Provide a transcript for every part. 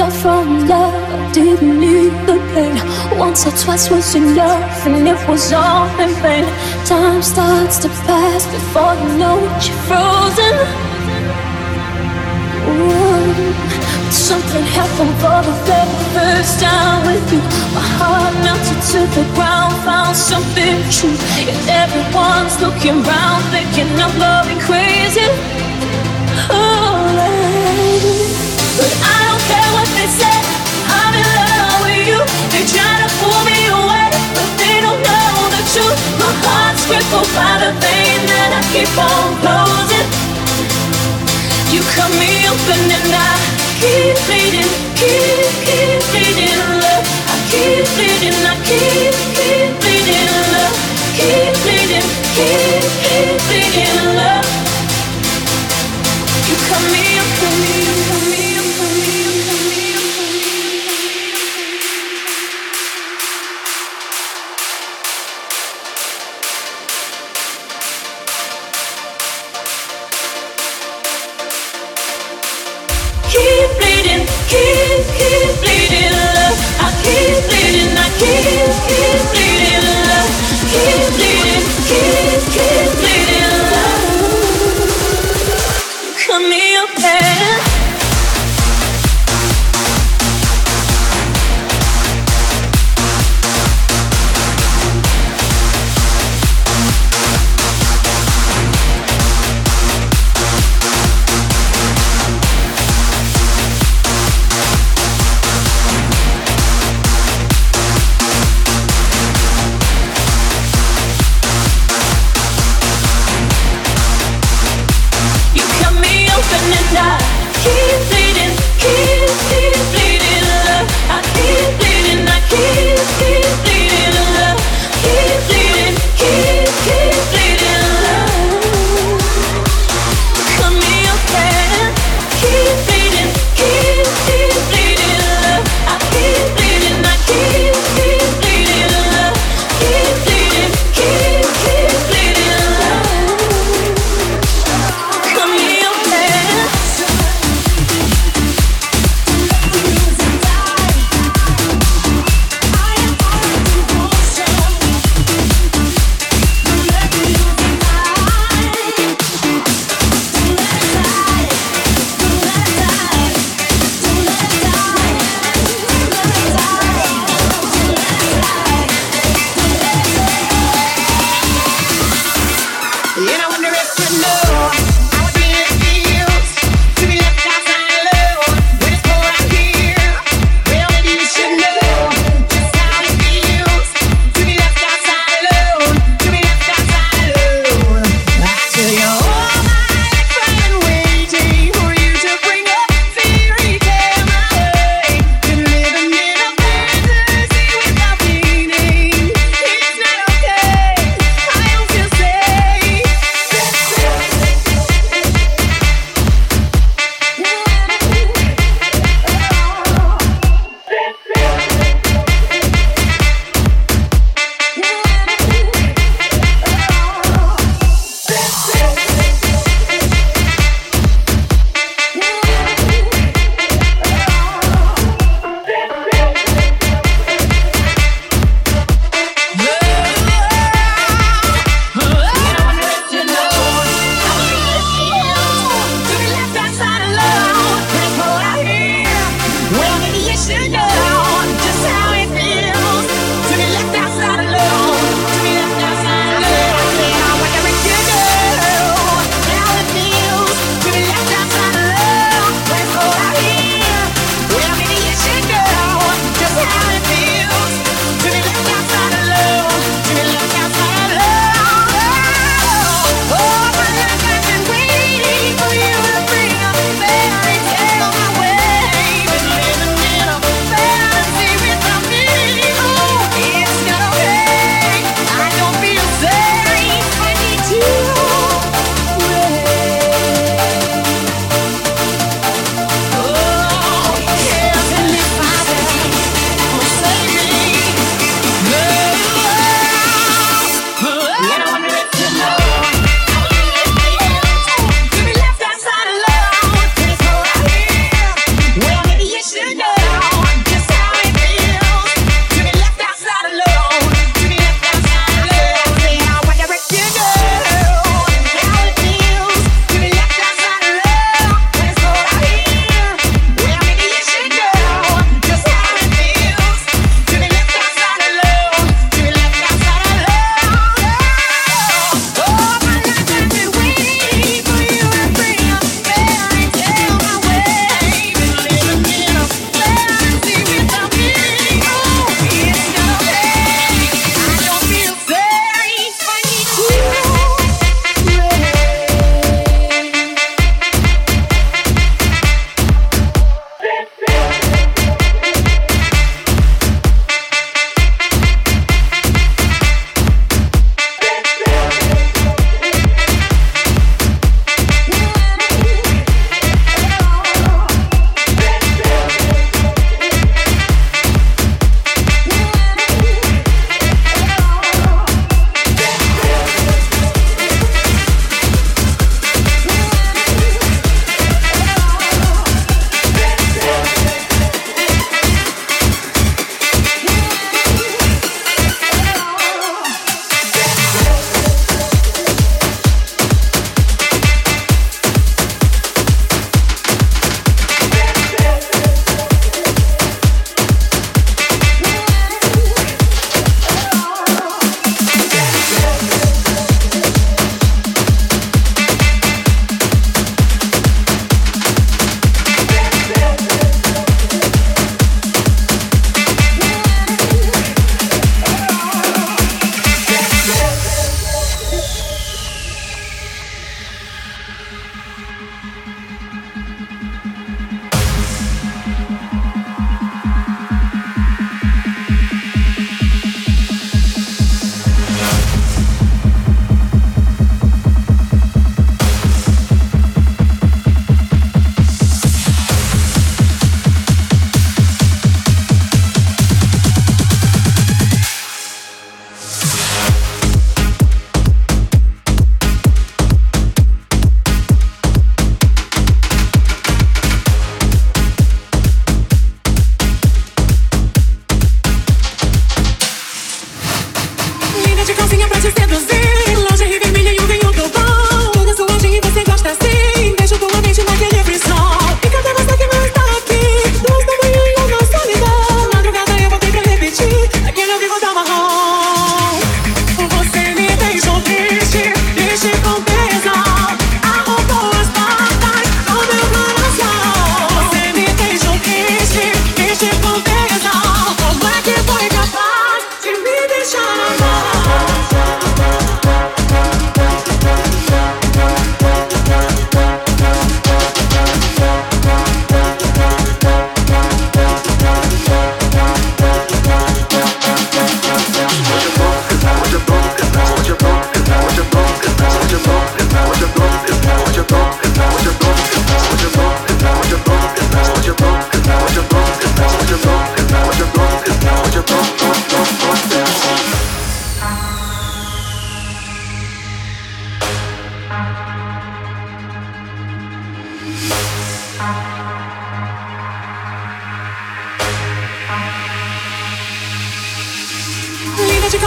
off from love. Didn't need the pain. Once or twice was enough, and it was all in vain. Time starts to pass before you know it, you're frozen. Ooh. Something happened for the very first time with you. My heart melted to the ground, found something true. And everyone's looking round, thinking I'm going crazy. Oh, but I don't care what they say. I'm in love with you. They try to pull me away, but they don't know the truth. My heart's crippled by the pain that I keep keep bleeding, love. You cut me open, cut me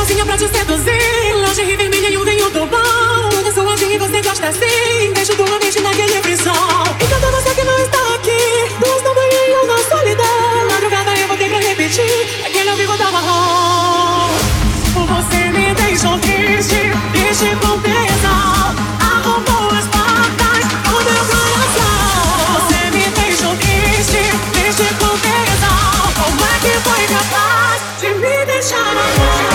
calcinha pra te seduzir. Lingerie vermelha e um vinho do bom. Eu sou assim e você gosta assim. tua mente naquele frisão. Então e cadê você que não está aqui, duas da manhã e eu na solidão. Madrugada eu vou ter que repetir. Aquele amigo da marrom. Você me deixou triste, triste com tesão. Arrumou as patas do meu coração. Você me deixou triste, triste com tesão. Como é que foi capaz de me deixar amar?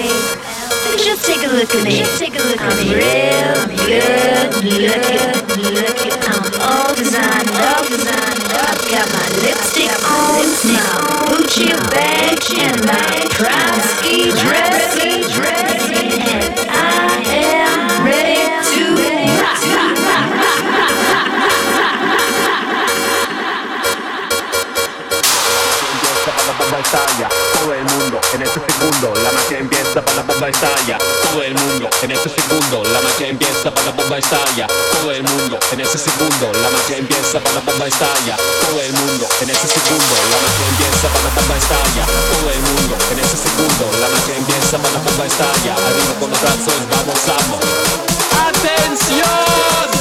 Just take a look at me. Take a look at me. Real good looking. I'm all designed up. I've got my lipstick on, my Gucci bag, and my prime ski dress. And I am ready to rock. todo el todo el mundo en este segundo la magia empieza para la bomba estalla todo el mundo en ese segundo la magia empieza para la bomba estalla todo el mundo en ese segundo la magia empieza para la bomba estalla todo el mundo en ese segundo la magia empieza para la bomba estalla arriba con los brazos vamos vamos. Atención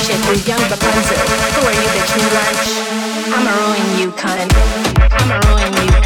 worship with young Rapunzel. Who are you that you like? I'm a ruin you cunt. I'm a ruin you.